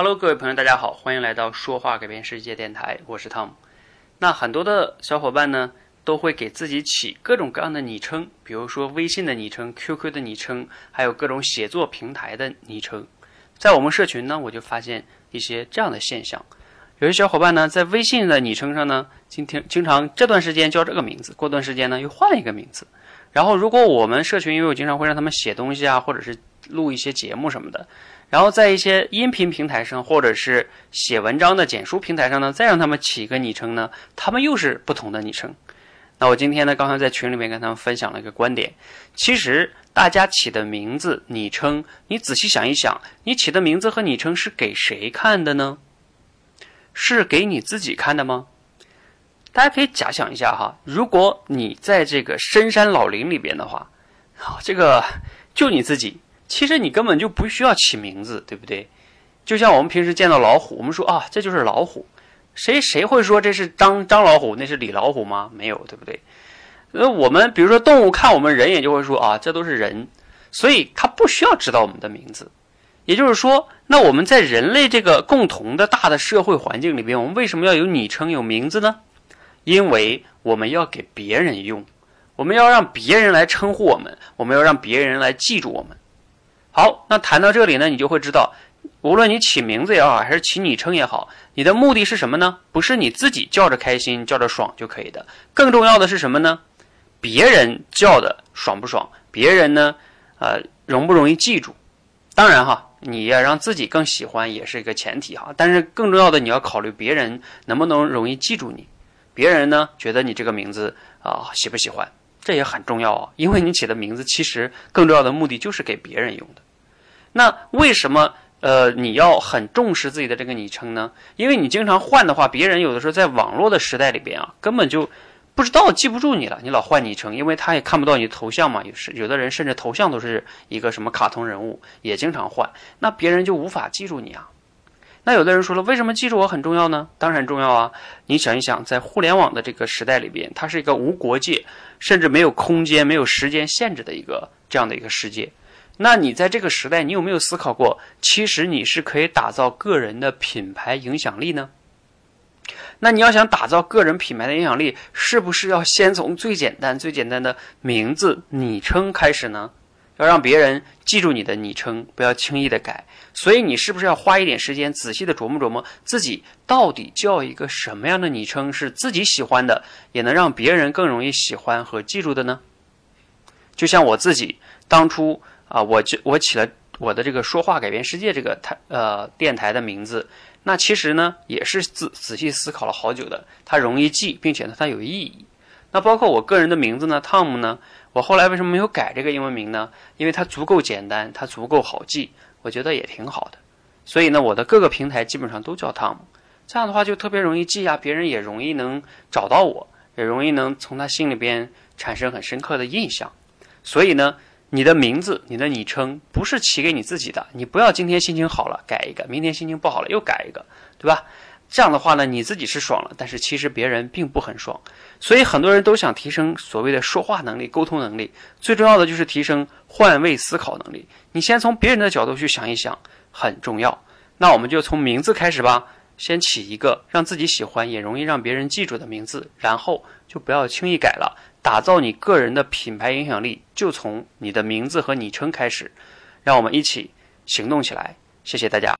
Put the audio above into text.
Hello，各位朋友，大家好，欢迎来到说话改变世界电台，我是 Tom。那很多的小伙伴呢，都会给自己起各种各样的昵称，比如说微信的昵称、QQ 的昵称，还有各种写作平台的昵称。在我们社群呢，我就发现一些这样的现象：有些小伙伴呢，在微信的昵称上呢，今天经常这段时间叫这个名字，过段时间呢又换了一个名字。然后，如果我们社群，因为我经常会让他们写东西啊，或者是录一些节目什么的。然后在一些音频平台上，或者是写文章的简书平台上呢，再让他们起一个昵称呢，他们又是不同的昵称。那我今天呢，刚才在群里面跟他们分享了一个观点，其实大家起的名字、昵称，你仔细想一想，你起的名字和昵称是给谁看的呢？是给你自己看的吗？大家可以假想一下哈，如果你在这个深山老林里边的话，好，这个就你自己。其实你根本就不需要起名字，对不对？就像我们平时见到老虎，我们说啊，这就是老虎，谁谁会说这是张张老虎，那是李老虎吗？没有，对不对？那，我们比如说动物看我们人也就会说啊，这都是人，所以他不需要知道我们的名字。也就是说，那我们在人类这个共同的大的社会环境里边，我们为什么要有昵称、有名字呢？因为我们要给别人用，我们要让别人来称呼我们，我们要让别人来记住我们。好，那谈到这里呢，你就会知道，无论你起名字也好，还是起昵称也好，你的目的是什么呢？不是你自己叫着开心、叫着爽就可以的。更重要的是什么呢？别人叫的爽不爽？别人呢，呃，容不容易记住？当然哈，你要让自己更喜欢也是一个前提哈。但是更重要的，你要考虑别人能不能容易记住你。别人呢，觉得你这个名字啊，喜不喜欢？这也很重要啊，因为你起的名字其实更重要的目的就是给别人用的。那为什么呃你要很重视自己的这个昵称呢？因为你经常换的话，别人有的时候在网络的时代里边啊，根本就不知道记不住你了。你老换昵称，因为他也看不到你的头像嘛。有时有的人甚至头像都是一个什么卡通人物，也经常换，那别人就无法记住你啊。那有的人说了，为什么记住我很重要呢？当然重要啊！你想一想，在互联网的这个时代里边，它是一个无国界，甚至没有空间、没有时间限制的一个这样的一个世界。那你在这个时代，你有没有思考过，其实你是可以打造个人的品牌影响力呢？那你要想打造个人品牌的影响力，是不是要先从最简单、最简单的名字、昵称开始呢？要让别人记住你的昵称，不要轻易的改。所以你是不是要花一点时间，仔细的琢磨琢磨，自己到底叫一个什么样的昵称是自己喜欢的，也能让别人更容易喜欢和记住的呢？就像我自己当初。啊，我就我起了我的这个说话改变世界这个台呃电台的名字，那其实呢也是仔仔细思考了好久的，它容易记，并且呢它有意义。那包括我个人的名字呢，Tom 呢，我后来为什么没有改这个英文名呢？因为它足够简单，它足够好记，我觉得也挺好的。所以呢，我的各个平台基本上都叫 Tom，这样的话就特别容易记啊，别人也容易能找到我，也容易能从他心里边产生很深刻的印象。所以呢。你的名字、你的昵称不是起给你自己的，你不要今天心情好了改一个，明天心情不好了又改一个，对吧？这样的话呢，你自己是爽了，但是其实别人并不很爽。所以很多人都想提升所谓的说话能力、沟通能力，最重要的就是提升换位思考能力。你先从别人的角度去想一想，很重要。那我们就从名字开始吧，先起一个让自己喜欢也容易让别人记住的名字，然后就不要轻易改了。打造你个人的品牌影响力，就从你的名字和昵称开始。让我们一起行动起来！谢谢大家。